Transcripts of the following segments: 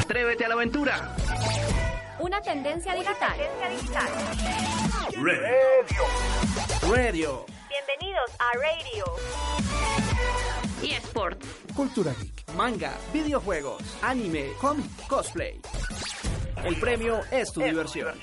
Atrévete a la aventura. Una tendencia digital. Radio. Radio. Bienvenidos a Radio. Y Sports. Cultura Geek. Manga, videojuegos, anime, cómic, cosplay. El premio es tu diversión.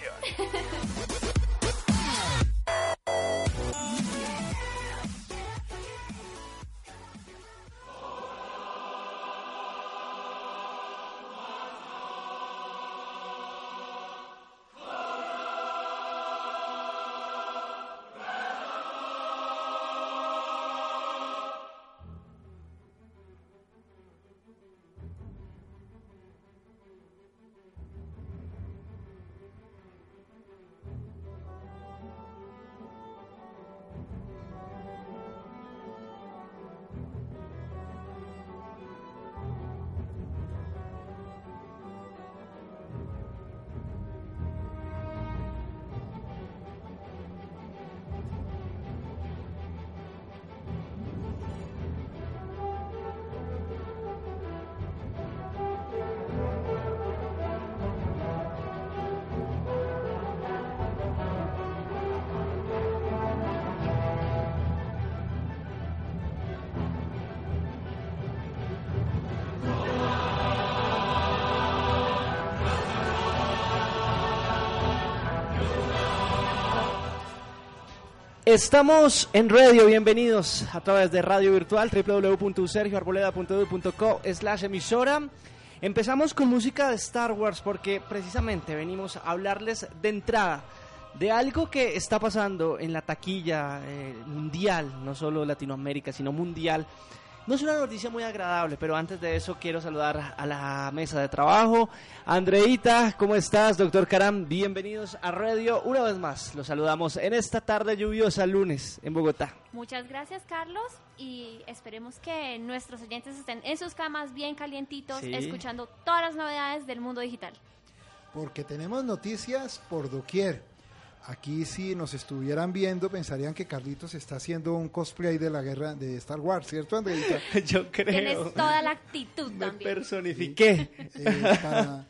Estamos en radio, bienvenidos a través de radio virtual www.sergioarboleda.edu.co slash emisora. Empezamos con música de Star Wars porque precisamente venimos a hablarles de entrada de algo que está pasando en la taquilla eh, mundial, no solo Latinoamérica, sino mundial, no es una noticia muy agradable, pero antes de eso quiero saludar a la mesa de trabajo. Andreita, ¿cómo estás? Doctor Caram, bienvenidos a Radio. Una vez más, los saludamos en esta tarde lluviosa lunes en Bogotá. Muchas gracias, Carlos, y esperemos que nuestros oyentes estén en sus camas bien calientitos, escuchando todas las novedades del mundo digital. Porque tenemos noticias por doquier. Aquí si nos estuvieran viendo pensarían que Carlitos está haciendo un cosplay de la guerra de Star Wars, ¿cierto, Andreita? Yo creo. Tienes toda la actitud Me también. personifiqué. Eh, para,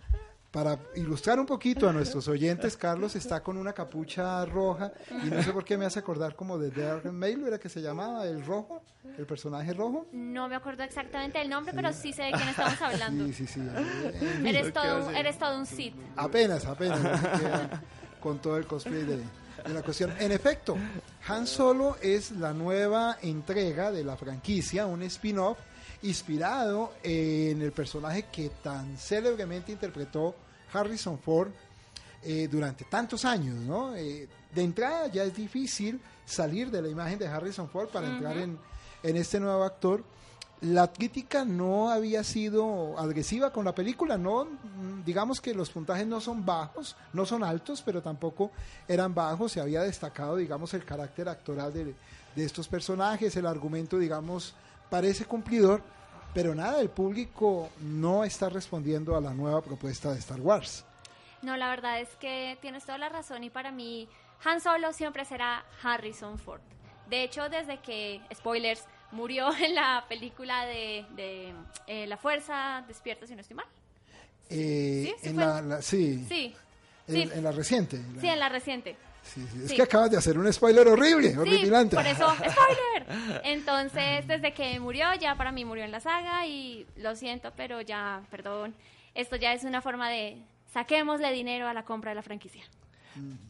para ilustrar un poquito a nuestros oyentes, Carlos está con una capucha roja y no sé por qué me hace acordar como de Dark Mail, ¿era que se llamaba? ¿El rojo? ¿El personaje rojo? No me acuerdo exactamente el nombre, pero sí sé de quién estamos hablando. Sí, sí, sí. Eres todo, eres todo un Sith. Apenas, apenas. con todo el cosplay de, de la cuestión. En efecto, Han Solo es la nueva entrega de la franquicia, un spin-off inspirado en el personaje que tan célebremente interpretó Harrison Ford eh, durante tantos años, ¿no? Eh, de entrada ya es difícil salir de la imagen de Harrison Ford para entrar en, en este nuevo actor. La crítica no había sido agresiva con la película, no digamos que los puntajes no son bajos, no son altos, pero tampoco eran bajos, se había destacado digamos el carácter actoral de, de estos personajes, el argumento digamos parece cumplidor, pero nada, el público no está respondiendo a la nueva propuesta de Star Wars. No, la verdad es que tienes toda la razón y para mí Han Solo siempre será Harrison Ford. De hecho, desde que, spoilers, murió en la película de, de, eh, La Fuerza Despierta, si no estoy mal. Eh, ¿Sí? ¿Sí en la, la- sí, Sí, en, la reciente. la- sí, en la reciente. sí, sí. Es sí. que acabas de hacer un spoiler horrible, horripilante. por eso, spoiler. Entonces, desde que murió, ya para mí murió en la saga y lo siento, pero ya, perdón, esto ya es una forma de saquémosle dinero a la compra de la franquicia.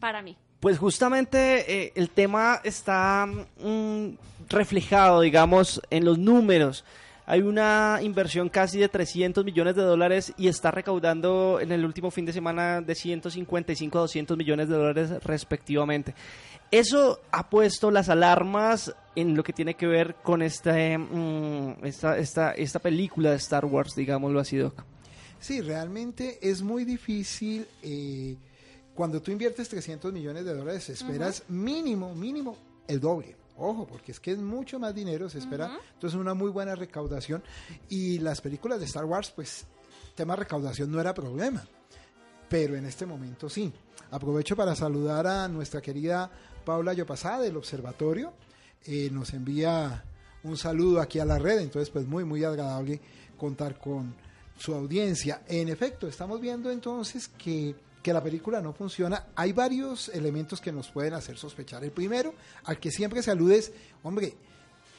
Para mí. Pues justamente eh, el tema está mm, reflejado, digamos, en los números. Hay una inversión casi de 300 millones de dólares y está recaudando en el último fin de semana de 155 a 200 millones de dólares respectivamente. Eso ha puesto las alarmas en lo que tiene que ver con este, mm, esta, esta, esta película de Star Wars, digámoslo así, Doc. Sí, realmente es muy difícil. eh, cuando tú inviertes 300 millones de dólares, esperas mínimo, mínimo el doble. Ojo, porque es que es mucho más dinero, se espera. Entonces, una muy buena recaudación. Y las películas de Star Wars, pues, tema recaudación no era problema. Pero en este momento sí. Aprovecho para saludar a nuestra querida Paula Yopasá del Observatorio. Eh, nos envía un saludo aquí a la red, entonces pues muy, muy agradable contar con su audiencia. En efecto, estamos viendo entonces que, que la película no funciona. Hay varios elementos que nos pueden hacer sospechar. El primero, al que siempre se alude es, hombre,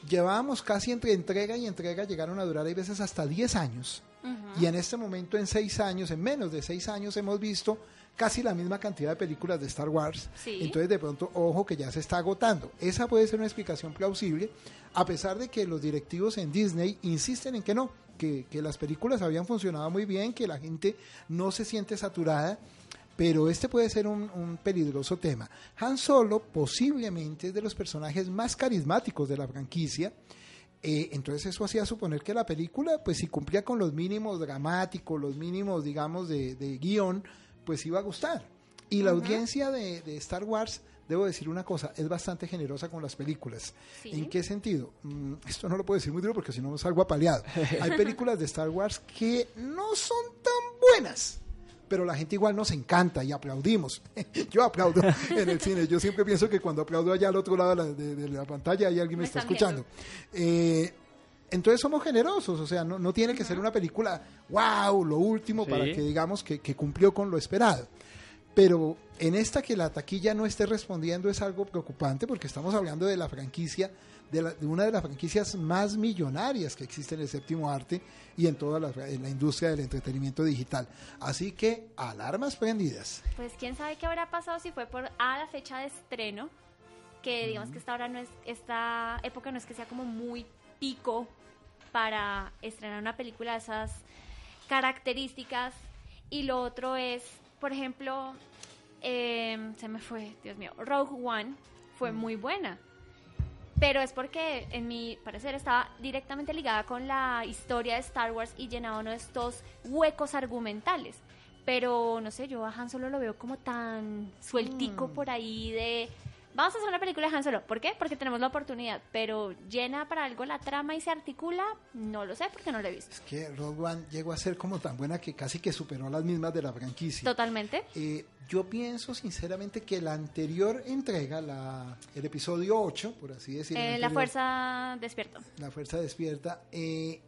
llevábamos casi entre entrega y entrega, llegaron a durar, hay veces hasta 10 años. Y en este momento, en 6 años, en menos de 6 años, hemos visto casi la misma cantidad de películas de Star Wars. Sí. Entonces, de pronto, ojo que ya se está agotando. Esa puede ser una explicación plausible, a pesar de que los directivos en Disney insisten en que no, que, que las películas habían funcionado muy bien, que la gente no se siente saturada. Pero este puede ser un, un peligroso tema. Han Solo posiblemente es de los personajes más carismáticos de la franquicia. Eh, entonces eso hacía suponer que la película, pues si cumplía con los mínimos dramáticos, los mínimos, digamos, de, de guion, pues iba a gustar. Y la audiencia de, de Star Wars, debo decir una cosa, es bastante generosa con las películas. Sí. ¿En qué sentido? Mm, esto no lo puedo decir muy duro porque si no me salgo apaleado. Hay películas de Star Wars que no son tan buenas. Pero la gente igual nos encanta y aplaudimos. Yo aplaudo en el cine. Yo siempre pienso que cuando aplaudo allá al otro lado de la, de- de la pantalla hay alguien me, Me está escuchando. Eh, entonces somos generosos, o sea, no, no tiene que ser una película, wow, lo último, Sí. para que digamos que, que cumplió con lo esperado. Pero en esta que la taquilla no esté respondiendo es algo preocupante porque estamos hablando de la franquicia, de, la- de una de las franquicias más millonarias que existe en el séptimo arte y en toda la, en la industria del entretenimiento digital. Así que alarmas prendidas. Pues quién sabe qué habrá pasado si fue por a la fecha de estreno, que digamos que esta hora no es, esta época no es que sea como muy pico para estrenar una película de esas características. Y lo otro es, por ejemplo, eh, se me fue, Dios mío, Rogue One fue muy buena. Pero es porque, en mi parecer, estaba directamente ligada con la historia de Star Wars y llenaba uno de estos huecos argumentales. Pero, no sé, yo a Han Solo lo veo como tan sueltico Mm. por ahí de... Vamos a hacer una película de Han Solo. ¿Por qué? Porque tenemos la oportunidad. Pero llena para algo la trama y se articula, no lo sé porque no lo he visto. Es que Rogue One llegó a ser como tan buena que casi que superó a las mismas de la franquicia. Totalmente. Eh, yo pienso sinceramente que la anterior entrega, la, el episodio 8, por así decirlo, Eh, la fuerza despierto. La Fuerza Despierta, eh,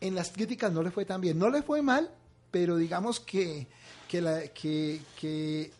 en las críticas no le fue tan bien. No le fue mal, pero digamos que, que, la, que, que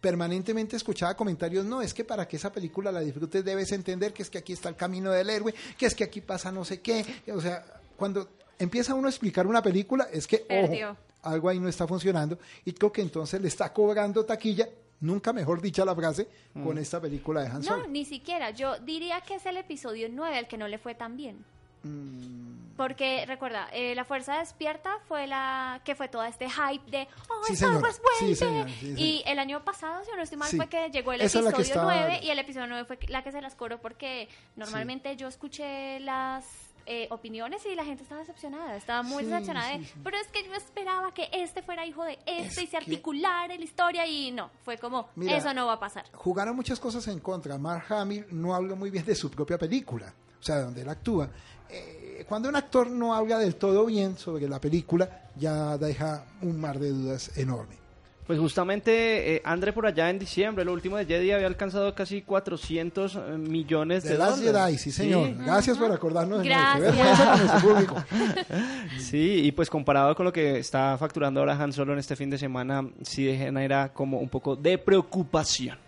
permanentemente escuchaba comentarios, no, es que para que esa película la disfrutes debes entender que es que aquí está el camino del héroe, que es que aquí pasa no sé qué. O sea, cuando empieza uno a explicar una película, es que, ojo, algo ahí no está funcionando y creo que entonces le está cobrando taquilla, nunca mejor dicha la frase, con esta película de Han Solo. No, ni siquiera. Yo diría que es el episodio 9 al que no le fue tan bien. Mm, Porque recuerda, eh, la fuerza despierta fue la que fue todo este hype de oh Sí, Star. Wars Sí, vuelve. señora. Sí, y el año pasado, si no estoy mal, fue que llegó el Esa episodio estaba- 9 y el episodio 9 fue la que se las cobró porque normalmente yo escuché las eh, opiniones y la gente estaba decepcionada, estaba muy decepcionada de, pero es que yo esperaba que este fuera hijo de este Es y se que- articulara la historia y no, fue como Mira, eso no va a pasar. jugaron muchas cosas en contra. Mark Hamill no habla muy bien de su propia película, o sea, de donde él actúa. Eh, cuando un actor no habla del todo bien sobre la película, ya deja un mar de dudas enorme. Pues justamente eh, André por allá en diciembre, lo último de Jedi había alcanzado casi 400 eh, millones de De las dólares. Jedi, sí, señor. Gracias por acordarnos de Gracias. con nuestro público. Sí, y pues comparado con lo que está facturando ahora Han Solo en este fin de semana, sí genera como un poco de preocupación.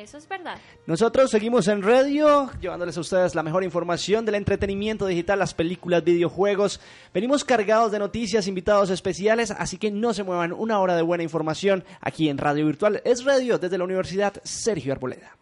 Eso es verdad. Nosotros seguimos en radio, llevándoles a ustedes la mejor información del entretenimiento digital, las películas, videojuegos. Venimos cargados de noticias, invitados especiales, así que no se muevan una hora de buena información aquí en Radio Virtual. Es radio desde la Universidad Sergio Arboleda.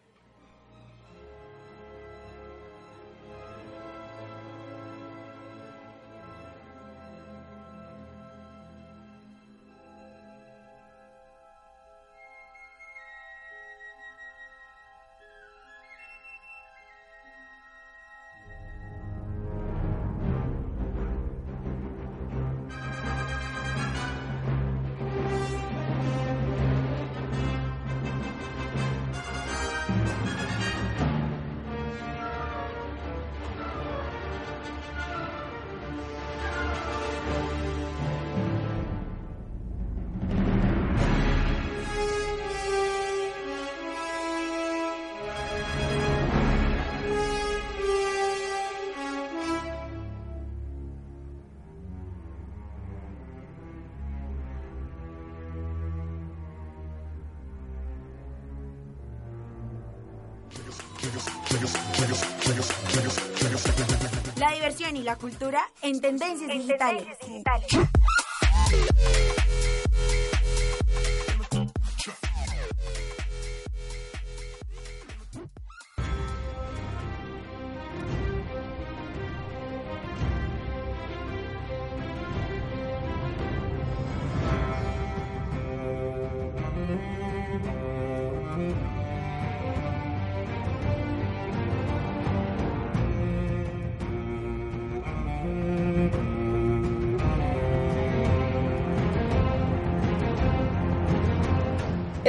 La diversión y la cultura en tendencias digitales.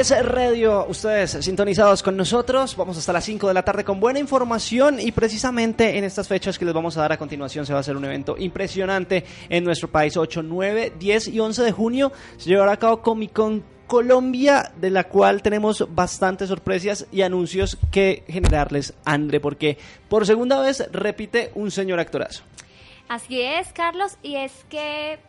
Es Radio, ustedes sintonizados con nosotros, vamos hasta las 5 de la tarde con buena información y precisamente en estas fechas que les vamos a dar a continuación se va a hacer un evento impresionante en nuestro país, 8, 9, 10 y 11 de junio se llevará a cabo Comic Con Colombia, de la cual tenemos bastantes sorpresas y anuncios que generarles, André, porque por segunda vez repite un señor actorazo. Así es, Carlos, y es que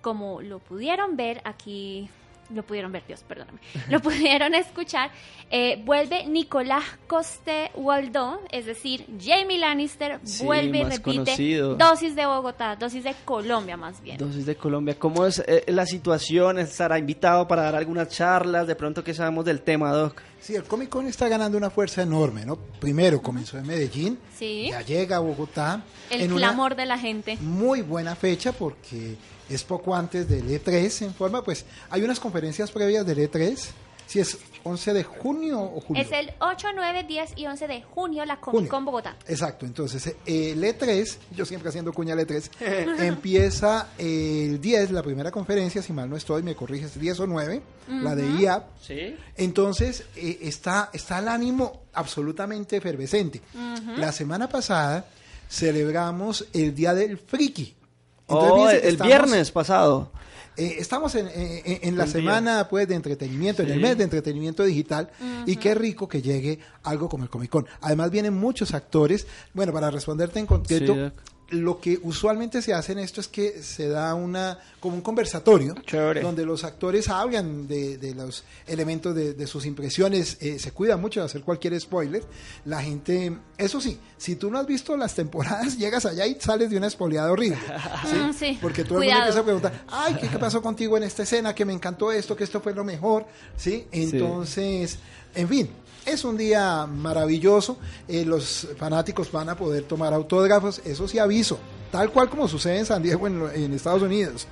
como lo pudieron ver aquí lo pudieron ver, Dios, perdóname, lo pudieron escuchar, eh, vuelve Nicolás Coste Waldó, es decir, Jamie Lannister Sí, vuelve y repite conocido. dosis de Bogotá, dosis de Colombia más bien. Dosis de Colombia, ¿cómo es eh, la situación? ¿Estará invitado para dar algunas charlas? De pronto, ¿qué sabemos del tema, Doc? Sí, el Comic Con está ganando una fuerza enorme, ¿no? Primero comenzó en Medellín, Sí. ya llega a Bogotá. El en una clamor de la gente. Muy buena fecha porque es poco antes del E3 en forma, pues hay unas conferencias previas del E3, si es 11 de junio o julio. Es el 8, 9, 10 y 11 de junio la Comic Junio. Con Bogotá. Exacto, entonces eh, el E3, yo siempre haciendo cuña al E3, empieza el 10, la primera conferencia, si mal no estoy, me corriges, 10 o 9, la de IAP. Sí. Entonces eh, está, está el ánimo absolutamente efervescente. La semana pasada celebramos el Día del Friki. Entonces, Oh, el estamos- viernes pasado. Eh, estamos en, en- en la Un día. semana pues de entretenimiento, en el mes de entretenimiento digital y qué rico que llegue algo como el Comic Con. Además vienen muchos actores. Bueno, para responderte en concreto, Sí. Lo que usualmente se hace en esto es que se da una como un conversatorio Chévere. donde los actores hablan de, de los elementos de, de sus impresiones. eh, se cuida mucho de hacer cualquier spoiler. La gente, eso sí, si tú no has visto las temporadas, llegas allá y sales de una espoleada horrible. ¿sí? Mm, sí. Porque todo el mundo empieza a preguntar, ay, ¿qué, qué pasó contigo en esta escena? Que me encantó esto, que esto fue lo mejor, ¿sí? Entonces, en fin, es un día maravilloso. eh, los fanáticos van a poder tomar autógrafos, eso sí aviso, tal cual como sucede en San Diego, en, Estados Unidos.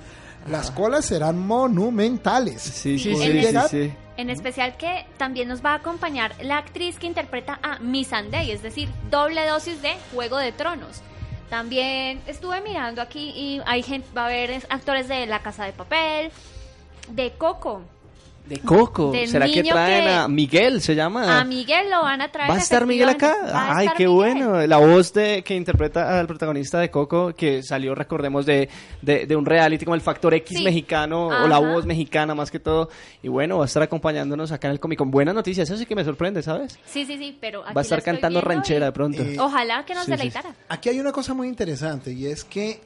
Las colas serán monumentales. Sí, sí, sí. En especial que también nos va a acompañar la actriz que interpreta a Missandei, es decir, doble dosis de Juego de Tronos. También estuve mirando aquí y hay gente, va a haber es- actores de La Casa de Papel, de Coco. De Coco. Del ¿Será que traen que- a Miguel? ¿Se llama? A Miguel lo van a traer. ¿Va a estar Miguel acá? Ay, qué Miguel. bueno. La voz de que interpreta al protagonista de Coco, que salió, recordemos, de, de, de un reality como el Factor X Sí. mexicano, o la voz mexicana más que todo. Y bueno, va a estar acompañándonos acá en el Comic Con. Buenas noticias, eso sí que me sorprende, ¿sabes? Sí, sí, sí, pero aquí Va a estar cantando ranchera y de pronto. Eh, Ojalá que nos Sí, sí. deleitara. Aquí hay una cosa muy interesante y es que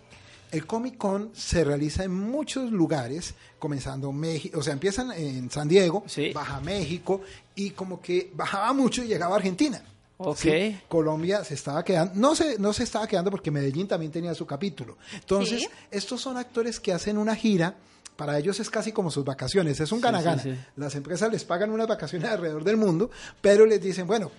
el Comic Con se realiza en muchos lugares, comenzando México, o sea, empiezan en San Diego, Sí. baja México y como que bajaba mucho y llegaba a Argentina. Ok. Sí, Colombia se estaba quedando, no se, no se estaba quedando porque Medellín también tenía su capítulo. Entonces, Sí. estos son actores que hacen una gira. Para ellos es casi como sus vacaciones, es un gana-gana. sí, sí. Las empresas les pagan unas vacaciones alrededor del mundo, pero les dicen, bueno,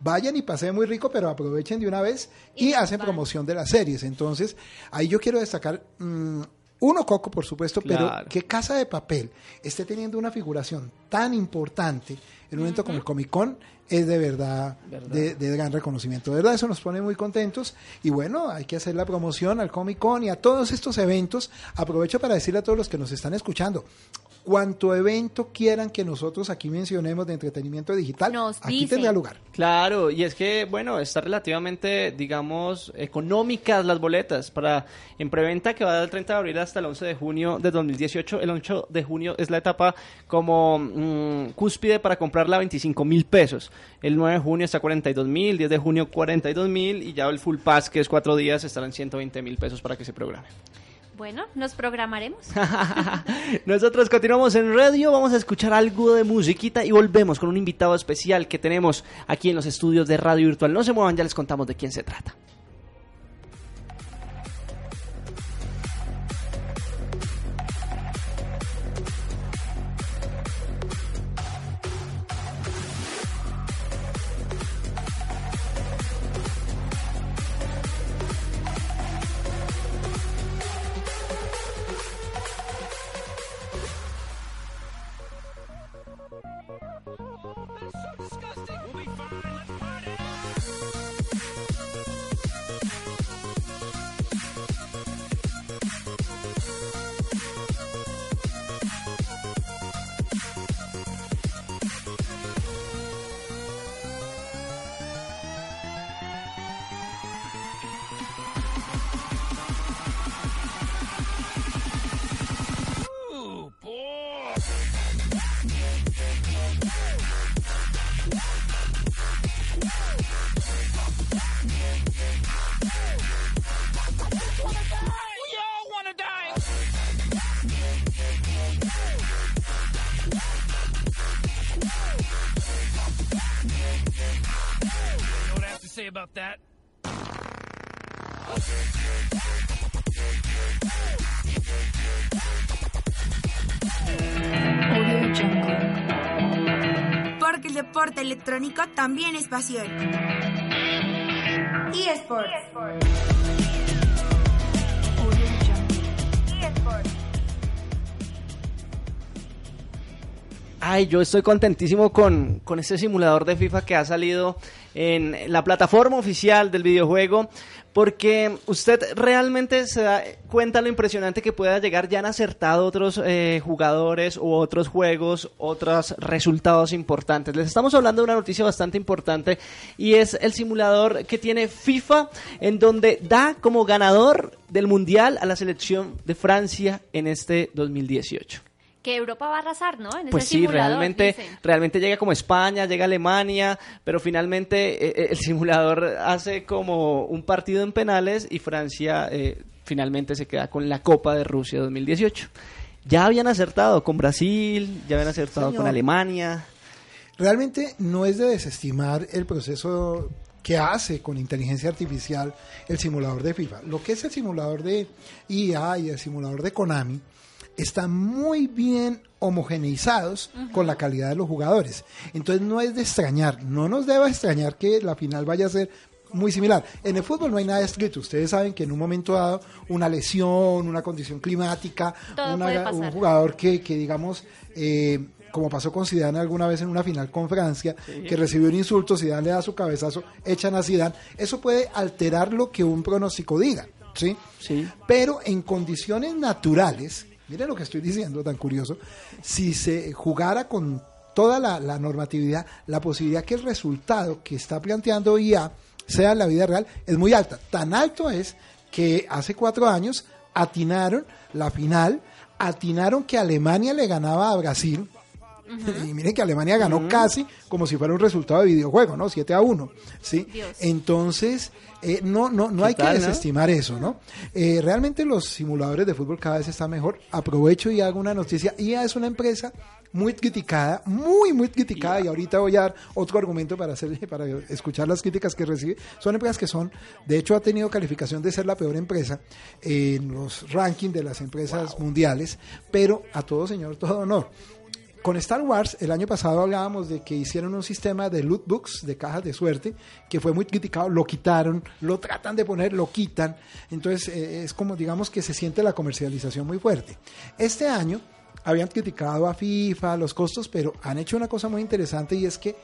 vayan y pasen muy rico, pero aprovechen de una vez y, Y hacen van. promoción de las series. Entonces, ahí yo quiero destacar, mm, uno, Coco, por supuesto, pero que Casa de Papel esté teniendo una figuración tan importante en un evento como el Comic Con es de verdad, Verdad. De, de gran reconocimiento. De verdad, eso nos pone muy contentos. Y bueno, hay que hacer la promoción al Comic Con y a todos estos eventos. Aprovecho para decirle a todos los que nos están escuchando, cuanto evento quieran que nosotros aquí mencionemos de entretenimiento digital, Nos aquí dicen. tendrá lugar. Claro, y es que, bueno, está relativamente, digamos, económicas las boletas para en preventa que va del 30 de abril hasta el 11 de junio de 2018. El 8 de junio es la etapa como mm, cúspide para comprarla a 25 mil pesos. El 9 de junio está a 42 mil, 10 de junio 42 mil y ya el full pass, que es cuatro días, estará en 120 mil pesos para que se programe. Bueno, nos programaremos. Nosotros continuamos en radio, vamos a escuchar algo de musiquita y volvemos con un invitado especial que tenemos aquí en los estudios de Radio Virtual. No se muevan, ya les contamos de quién se trata. También es pasión. eSports. Ay, yo estoy contentísimo con, con este simulador de FIFA que ha salido en la plataforma oficial del videojuego, porque usted realmente se da cuenta lo impresionante que pueda llegar ya han acertado otros eh, jugadores u otros juegos, otros resultados importantes. Les estamos hablando de una noticia bastante importante y es el simulador que tiene FIFA en donde da como ganador del Mundial a la selección de Francia en este 2018 que Europa va a arrasar, ¿no? En pues ese sí, realmente, dicen. realmente llega como España, llega Alemania, pero finalmente eh, eh, el simulador hace como un partido en penales y Francia eh, finalmente se queda con la Copa de Rusia 2018. Ya habían acertado con Brasil, ya habían acertado Señor. con Alemania. Realmente no es de desestimar el proceso que hace con inteligencia artificial el simulador de FIFA. Lo que es el simulador de IA y el simulador de Konami están muy bien homogeneizados con la calidad de los jugadores. Entonces no es de extrañar, no nos debe extrañar que la final vaya a ser muy similar. En el fútbol no hay nada escrito. Ustedes saben que en un momento dado una lesión, una condición climática, una- un jugador que, que digamos, eh, como pasó con Zidane alguna vez en una final con Francia, que recibió un insulto, Zidane le da su cabezazo, echan a Zidane. Eso puede alterar lo que un pronóstico diga, ¿sí? Sí. Pero en condiciones naturales, miren lo que estoy diciendo, tan curioso, si se jugara con toda la, la normatividad, la posibilidad que el resultado que está planteando IA sea en la vida real es muy alta. Tan alto es que hace cuatro años atinaron la final, atinaron que Alemania le ganaba a Brasil. Y miren que Alemania ganó casi como si fuera un resultado de videojuego, ¿no? 7 a 1. ¿sí? Dios. Entonces, eh, no, no, no ¿Qué hay tal, que no? desestimar eso, ¿no? Eh, realmente los simuladores de fútbol cada vez están mejor. Aprovecho y hago una noticia. IA es una empresa muy criticada, muy, muy criticada, y ahorita voy a dar otro argumento para, hacer, para escuchar las críticas que recibe. Son empresas que son, de hecho, ha tenido calificación de ser la peor empresa en los rankings de las empresas mundiales, pero a todo señor, todo honor. Con Star Wars, el año pasado hablábamos de que hicieron un sistema de loot books, de cajas de suerte, que fue muy criticado, lo quitaron, lo tratan de poner, lo quitan. Entonces eh, es como, digamos, que se siente la comercialización muy fuerte. Este año habían criticado a FIFA, los costos, pero han hecho una cosa muy interesante y es que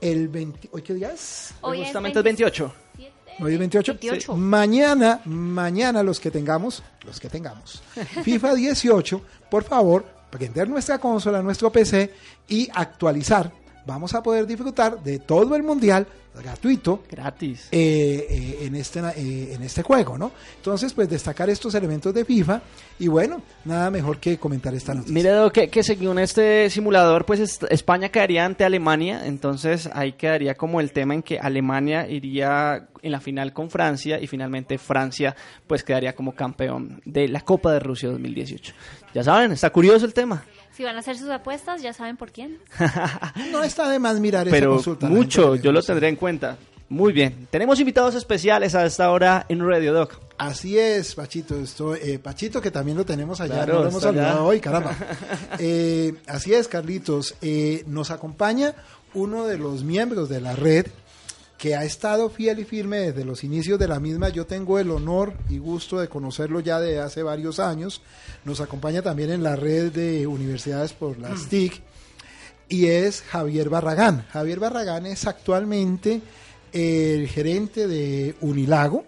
el 20... ¿Hoy qué día es? Hoy es Justamente el 28. 27. ¿Hoy es 28? 28. Mañana, mañana los que tengamos, los que tengamos, FIFA 18, por favor, prender nuestra consola, nuestro PC y actualizar. Vamos a poder disfrutar de todo el mundial gratuito Gratis. eh, eh, en, este, eh, en este juego, ¿no? Entonces, pues destacar estos elementos de FIFA y bueno, nada mejor que comentar esta noticia. Mire, Edo, que, que según este simulador, pues España quedaría ante Alemania, entonces ahí quedaría como el tema en que Alemania iría en la final con Francia y finalmente Francia pues quedaría como campeón de la Copa de Rusia 2018. Ya saben, está curioso el tema, Si van a hacer sus apuestas, ya saben por quién. No está de más mirar esa pero consulta. mucho, yo lo tendré en cuenta. Muy bien, tenemos invitados especiales a esta hora en Radio Doc. Así es, Pachito. Esto, eh, Pachito, que también lo tenemos allá, Claro, no lo hemos allá. saludado hoy, caramba. Eh, así es, Carlitos. Eh, nos acompaña uno de los miembros de la red que ha estado fiel y firme desde los inicios de la misma. Yo tengo el honor y gusto de conocerlo ya de hace varios años. Nos acompaña también en la red de universidades por las TIC y es Javier Barragán. Javier Barragán es actualmente el gerente de Unilago,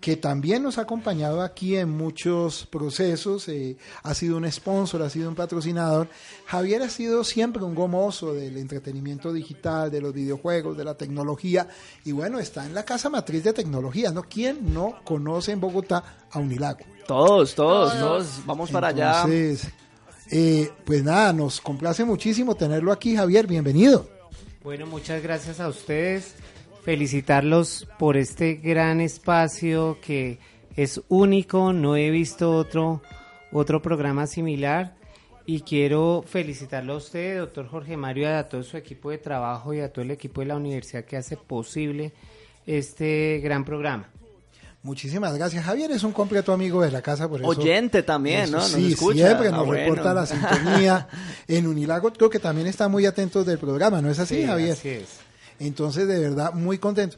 que también nos ha acompañado aquí en muchos procesos, eh, ha sido un sponsor, ha sido un patrocinador. Javier ha sido siempre un gomoso del entretenimiento digital, de los videojuegos, de la tecnología, y bueno, está en la casa matriz de tecnología, ¿no? ¿Quién no conoce en Bogotá a Unilago? Todos, todos, Todos. todos, vamos para allá. Eh, pues nada, nos complace muchísimo tenerlo aquí, Javier, bienvenido. Bueno, muchas gracias a ustedes. Felicitarlos por este gran espacio que es único. No he visto otro, otro programa similar. Y quiero felicitarlo a usted, doctor Jorge Mario, a todo su equipo de trabajo y a todo el equipo de la universidad que hace posible este gran programa. Muchísimas gracias. Javier es un completo amigo de la casa, por eso. Oyente también, eso ¿no? Nos sí, escucha. siempre Ah, nos bueno. reporta la sintonía. En Unilago creo que también está muy atentos del programa, ¿no es así, Sí, Javier? así es. Entonces, de verdad, muy contento.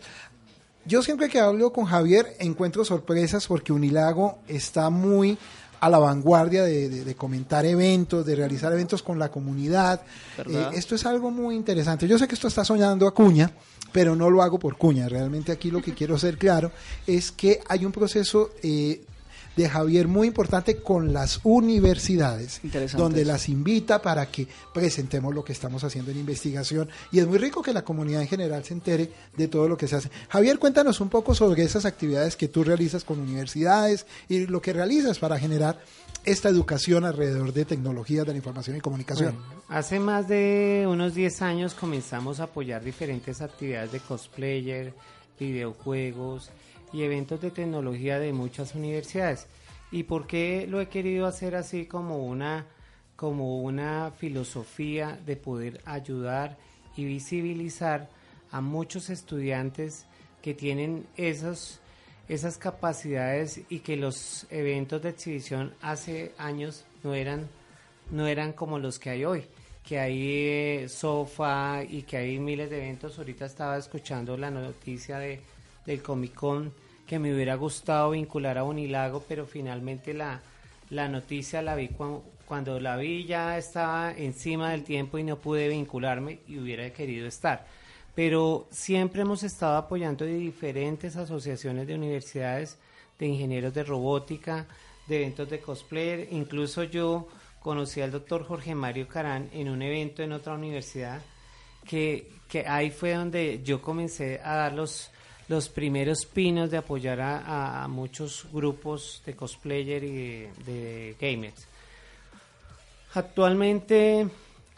Yo siempre que hablo con Javier encuentro sorpresas porque Unilago está muy a la vanguardia de, de- de comentar eventos, de realizar eventos con la comunidad. Eh, esto es algo muy interesante. Yo sé que esto está soñando a cuña, pero no lo hago por cuña. Realmente aquí lo que quiero ser claro es que hay un proceso eh, de Javier muy importante con las universidades, donde eso. las invita para que presentemos lo que estamos haciendo en investigación y es muy rico que la comunidad en general se entere de todo lo que se hace. Javier, cuéntanos un poco sobre esas actividades que tú realizas con universidades y lo que realizas para generar esta educación alrededor de tecnologías de la información y comunicación. Bueno, hace más de unos 10 años comenzamos a apoyar diferentes actividades de cosplayer, videojuegos y eventos de tecnología de muchas universidades. ¿Y por qué lo he querido hacer así como una, como una filosofía de poder ayudar y visibilizar a muchos estudiantes que tienen esos, esas capacidades y que los eventos de exhibición hace años no eran no eran como los que hay hoy, que hay eh, sofá y que hay miles de eventos. Ahorita estaba escuchando la noticia de, del Comic Con que me hubiera gustado vincular a Unilago, pero finalmente la, la noticia la vi cuan- cuando la vi ya estaba encima del tiempo y no pude vincularme y hubiera querido estar. Pero siempre hemos estado apoyando de diferentes asociaciones de universidades, de ingenieros de robótica, de eventos de cosplayer. Incluso yo conocí al doctor Jorge Mario Carán en un evento en otra universidad, que, que ahí fue donde yo comencé a dar los, los primeros pinos de apoyar a, muchos grupos de cosplayer y de, gamers. Actualmente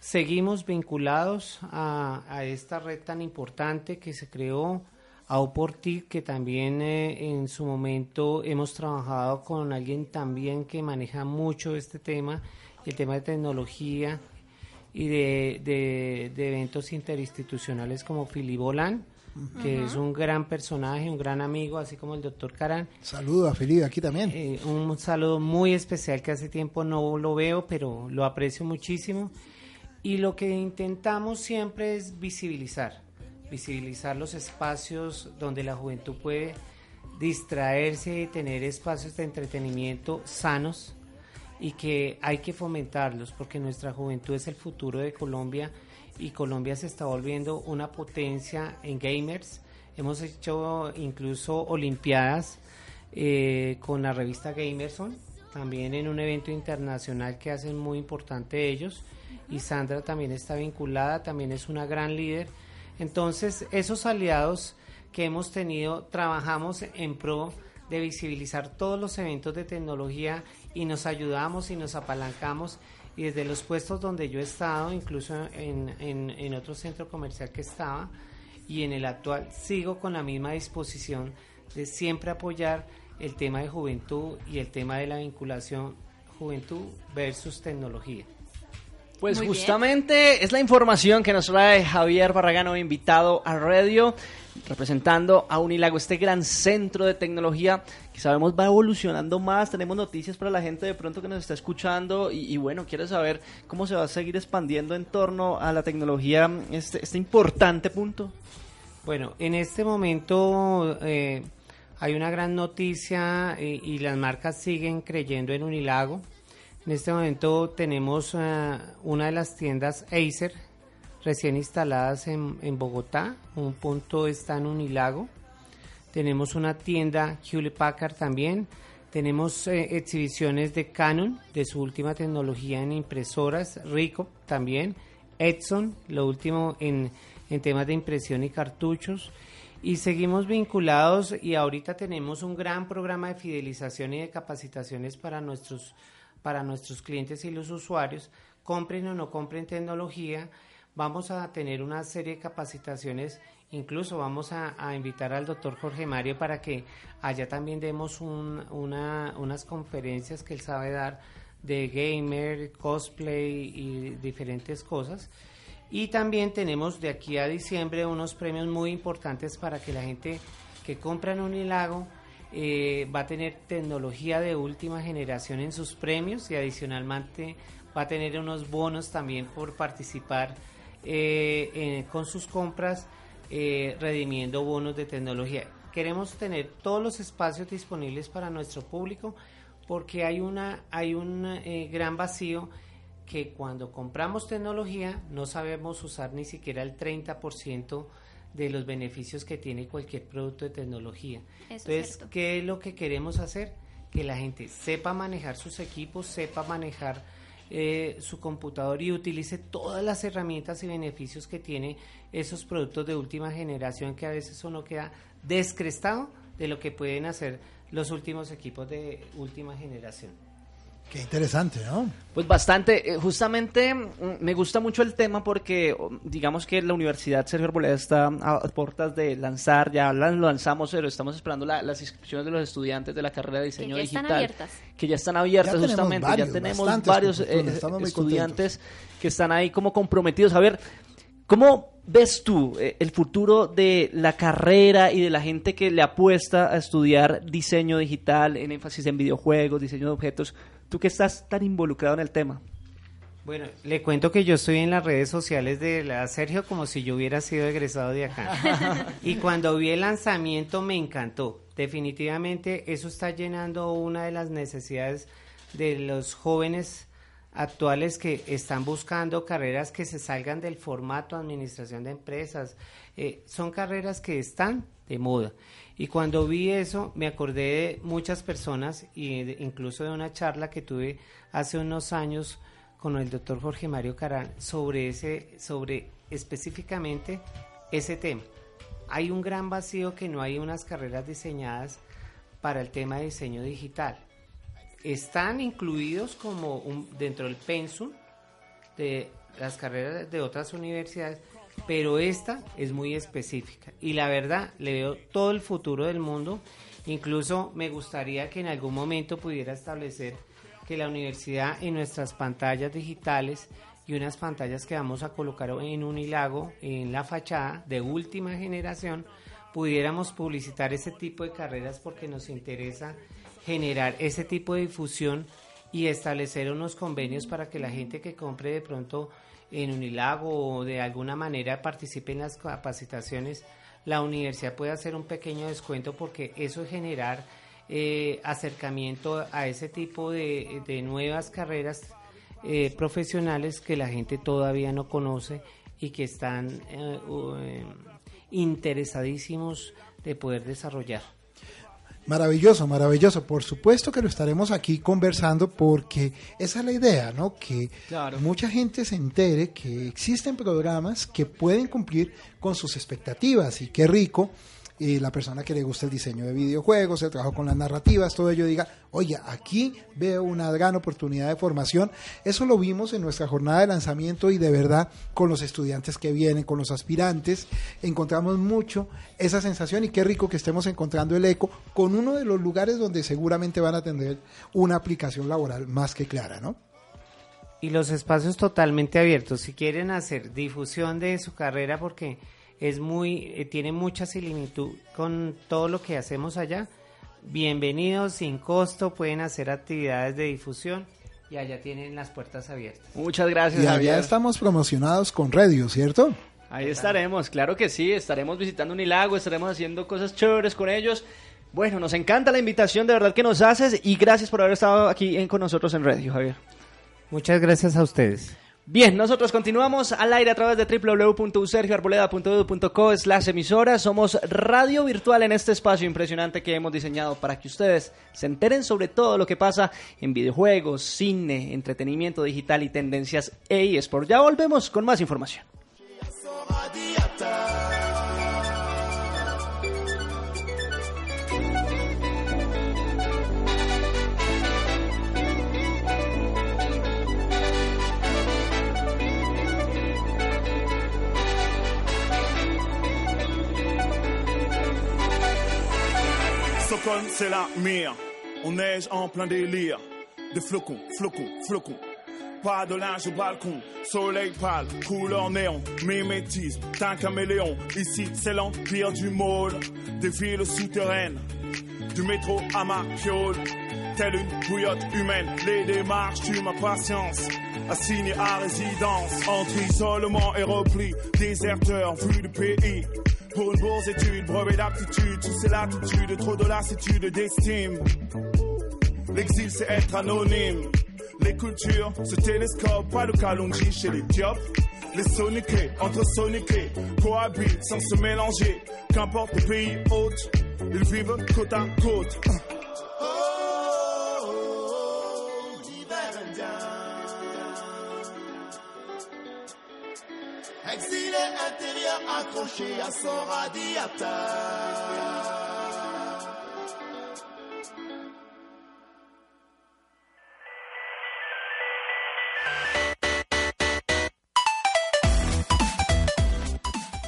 seguimos vinculados a, esta red tan importante que se creó, a Oportic, que también eh, en su momento hemos trabajado con alguien también que maneja mucho este tema, el tema de tecnología y de, de- de eventos interinstitucionales como Filibolán, que es un gran personaje, un gran amigo, así como el doctor Carán. Saludo a Felipe aquí también. Eh, un saludo muy especial que hace tiempo no lo veo, pero lo aprecio muchísimo. Y lo que intentamos siempre es visibilizar, visibilizar los espacios donde la juventud puede distraerse y tener espacios de entretenimiento sanos y que hay que fomentarlos porque nuestra juventud es el futuro de Colombia y Colombia se está volviendo una potencia en gamers. Hemos hecho incluso olimpiadas eh, con la revista Gamerson, también en un evento internacional que hacen muy importante ellos. Y Sandra también está vinculada, también es una gran líder Entonces, esos aliados que hemos tenido, trabajamos en pro de visibilizar todos los eventos de tecnología y nos ayudamos y nos apalancamos y desde los puestos donde yo he estado, incluso en, en, en otro centro comercial que estaba y en el actual, sigo con la misma disposición de siempre apoyar el tema de juventud y el tema de la vinculación juventud versus tecnología. Pues Muy bien. justamente es la información que nos trae Javier Barragano, invitado a radio, representando a Unilago, este gran centro de tecnología que sabemos va evolucionando más. Tenemos noticias para la gente de pronto que nos está escuchando y, y bueno, quiere saber cómo se va a seguir expandiendo en torno a la tecnología este, este importante punto. Bueno, en este momento eh, hay una gran noticia eh, y las marcas siguen creyendo en Unilago. En este momento tenemos eh, una de las tiendas Acer recién instaladas en, en Bogotá. Un punto está en Unilago. Tenemos una tienda Hewlett Packard también. Tenemos eh, exhibiciones de Canon, de su última tecnología en impresoras, Rico también, Edson, lo último en, en temas de impresión y cartuchos. Y seguimos vinculados y ahorita tenemos un gran programa de fidelización y de capacitaciones para nuestros, para nuestros clientes y los usuarios. Compren o no compren tecnología, vamos a tener una serie de capacitaciones, incluso vamos a, invitar al doctor Jorge Mario para que allá también demos un- una- unas conferencias que él sabe dar de gamer, cosplay y diferentes cosas. Y también tenemos de aquí a diciembre unos premios muy importantes para que la gente que compra en Unilago eh, va a tener tecnología de última generación en sus premios y adicionalmente va a tener unos bonos también por participar eh, con sus compras eh, redimiendo bonos de tecnología. Queremos tener todos los espacios disponibles para nuestro público porque hay una hay un eh, gran vacío que cuando compramos tecnología no sabemos usar ni siquiera el 30% de los beneficios que tiene cualquier producto de tecnología. Eso Entonces. ¿qué es lo que queremos hacer? Que la gente sepa manejar sus equipos, sepa manejar eh, su computador y utilice todas las herramientas y beneficios que tiene esos productos de última generación que a veces uno queda descrestado de lo que pueden hacer los últimos equipos de última generación. Qué interesante, ¿no? Pues bastante, eh, justamente mm, me gusta mucho el tema porque oh, digamos que la Universidad Sergio Arboleda está a puertas de lanzar, ya lo lanzamos, pero estamos esperando la- las inscripciones de los estudiantes de la carrera de diseño ya están digital. abiertas. Que ya están abiertas Ya justamente, varios, ya tenemos varios eh, estudiantes que están ahí como comprometidos. A ver, ¿cómo ves tú eh, el futuro de la carrera y de la gente que le apuesta a estudiar diseño digital, en énfasis en videojuegos, diseño de objetos? Tú que estás tan involucrado en el tema. Bueno, le cuento que yo estoy en las redes sociales de la Sergio como si yo hubiera sido egresado de acá. y cuando vi el lanzamiento me encantó. Definitivamente eso está llenando una de las necesidades de los jóvenes actuales que están buscando carreras que se salgan del formato administración de empresas. Eh, son carreras que están de moda. Y cuando vi eso, me acordé de muchas personas, de- incluso de una charla que tuve hace unos años con el doctor Jorge Mario Carán sobre ese, sobre específicamente ese tema. Hay un gran vacío que no hay unas carreras diseñadas para el tema de diseño digital. Están incluidos como un- dentro del pensum de las carreras de otras universidades, pero esta es muy específica y la verdad le veo todo el futuro del mundo. Incluso me gustaría que en algún momento pudiera establecer que la universidad en nuestras pantallas digitales y unas pantallas que vamos a colocar en Unilago, en la fachada de última generación, pudiéramos publicitar ese tipo de carreras porque nos interesa generar ese tipo de difusión y establecer unos convenios para que la gente que compre de pronto en Unilago o de alguna manera participe en las capacitaciones, la universidad puede hacer un pequeño descuento porque eso es generar eh, acercamiento a ese tipo de, de nuevas carreras eh, profesionales que la gente todavía no conoce y que están eh, interesadísimos de poder desarrollar. Maravilloso, maravilloso. Por supuesto que lo estaremos aquí conversando porque esa es la idea, ¿no? Que Claro. mucha gente se entere que existen programas que pueden cumplir con sus expectativas y qué rico. Y la persona que le gusta el diseño de videojuegos, el trabajo con las narrativas, todo ello diga, oye, aquí veo una gran oportunidad de formación. Eso lo vimos en nuestra jornada de lanzamiento y de verdad con los estudiantes que vienen, con los aspirantes, encontramos mucho esa sensación y qué rico que estemos encontrando el eco con uno de los lugares donde seguramente van a tener una aplicación laboral más que clara, ¿no? Y los espacios totalmente abiertos. Si quieren hacer difusión de su carrera porque es muy, eh, tiene mucha similitud con todo lo que hacemos allá, bienvenidos sin costo, pueden hacer actividades de difusión y allá tienen las puertas abiertas. Muchas gracias, Y allá Javier. estamos promocionados con Radio, ¿cierto? Ahí estaremos, claro que sí, estaremos visitando Unilago, estaremos haciendo cosas chéveres con ellos. Bueno, nos encanta la invitación de verdad que nos haces y gracias por haber estado aquí en- con nosotros en Radio, Javier. Muchas gracias a ustedes. Bien, nosotros continuamos al aire a través de www.usergioarboleda.edu.co slash emisora. Somos radio virtual en este espacio impresionante que hemos diseñado para que ustedes se enteren sobre todo lo que pasa en videojuegos, cine, entretenimiento digital y tendencias e eSport. Ya volvemos con más información. C'est la mire. On neige en plein délire. Des flocons, flocons, flocons. Pas de linge au balcon, soleil pâle, couleur néon, mimétisme, d'un caméléon. Ici, c'est l'empire du môle, des villes souterraines, du métro à ma. Telle une bouillotte humaine, les démarches tuent ma patience. Assigné à résidence, entre isolement et repli, déserteur, vu du pays. Pour une bourse étude, brevet d'aptitude, sous ces latitudes, trop de lassitude d'estime. L'exil c'est être anonyme. Les cultures se télescopent, pas de Kalonji chez les diopes. Les soniqués, entre soniqués, cohabitent sans se mélanger. Qu'importe le pays hôte, ils vivent côte à côte. Accroché à son radiateur.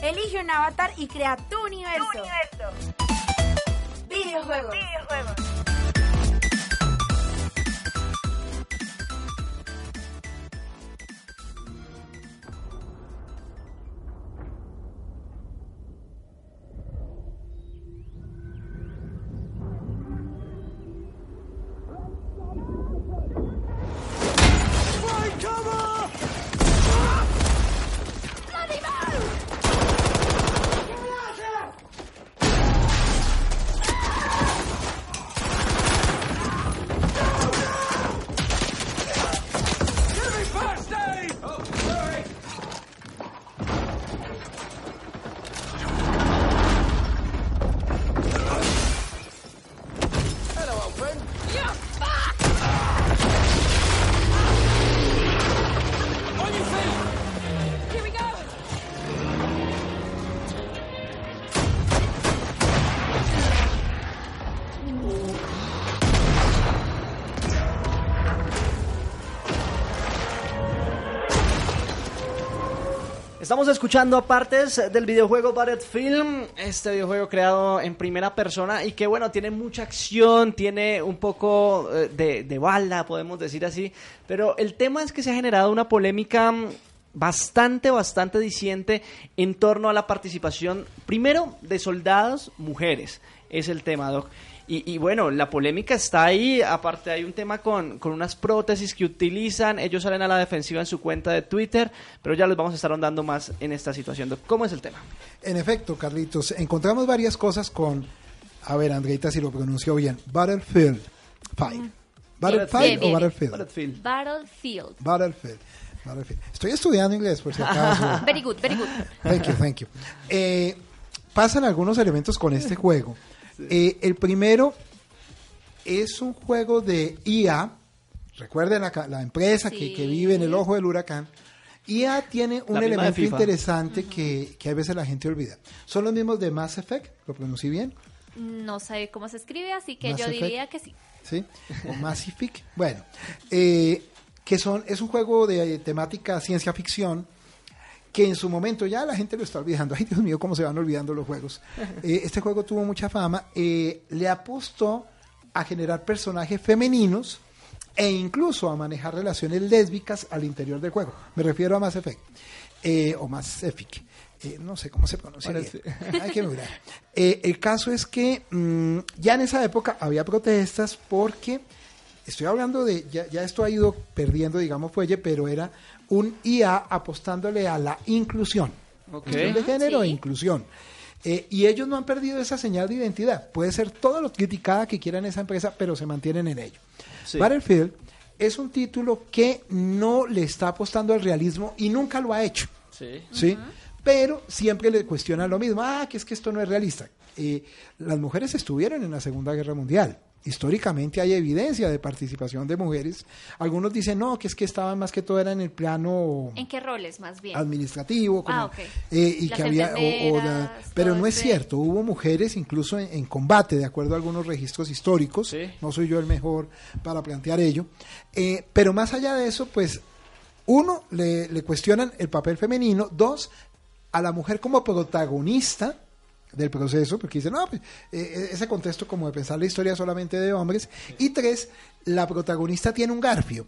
Elige un avatar y crea tu universo. Videojuegos. Estamos escuchando partes del videojuego Battlefield, este videojuego creado en primera persona y que bueno, tiene mucha acción, tiene un poco eh, de, de bala, podemos decir así, pero el tema es que se ha generado una polémica bastante, bastante diciente en torno a la participación, primero, de soldados mujeres, es el tema, Doc. Y, y bueno, la polémica está ahí. Aparte, hay un tema con, con unas prótesis que utilizan. Ellos salen a la defensiva en su cuenta de Twitter, pero ya les vamos a estar ahondando más en esta situación. ¿Cómo es el tema? En efecto, Carlitos, encontramos varias cosas con, a ver, Andreita, si lo pronunció bien, Battlefield 5. ¿Battlefield Bien, o. Battlefield? Battlefield. Battlefield. Battlefield. Battlefield. Estoy estudiando inglés, por si acaso. Very good, very good. Thank you, thank you. Eh, pasan algunos elementos con este juego. Eh, el primero es un juego de IA. Recuerden la, ca- la empresa que, Sí. que vive en el ojo del huracán. IA tiene un elemento interesante que, que a veces la gente olvida. Son los mismos de Mass Effect, lo pronuncié bien, No sé cómo se escribe, así que Mass yo Effect. diría que sí. ¿sí? O Mass Effect. Bueno, eh, que son, es un juego de temática ciencia ficción que en su momento ya la gente lo está olvidando. Ay, Dios mío, cómo se van olvidando los juegos. Eh, este juego tuvo mucha fama. eh, le apostó a generar personajes femeninos e incluso a manejar relaciones lésbicas al interior del juego. Me refiero a Mass Effect. eh, o Mass Effect. Eh, no sé cómo se pronuncia. Hay que mirar. El caso es que mm, ya en esa época había protestas porque estoy hablando de, ya, ya esto ha ido perdiendo, digamos, fuelle, pero era un IA apostándole a la inclusión. De género e inclusión. Eh, y ellos no han perdido esa señal de identidad. Puede ser todo lo criticada que quieran esa empresa, pero se mantienen en ello. Sí. Battlefield es un título que no le está apostando al realismo y nunca lo ha hecho. Sí. ¿sí? Pero siempre le cuestionan lo mismo, ah, que es que esto no es realista. Eh, las mujeres estuvieron en la Segunda Guerra Mundial. Históricamente hay evidencia de participación de mujeres. Algunos dicen, no, que es que estaban más que todo era en el plano ¿En qué roles más bien? administrativo, como, Ah, ok. eh, y Las que había, o- o la- enfermeras, pero no es ese- cierto, hubo mujeres incluso en, en combate, de acuerdo a algunos registros históricos, Sí. no soy yo el mejor para plantear ello, Eh, pero más allá de eso, pues, uno, le, le cuestionan el papel femenino, dos, a la mujer como protagonista del proceso, porque dicen, no, pues, eh, ese contexto como de pensar la historia solamente de hombres, y tres, la protagonista tiene un garfio.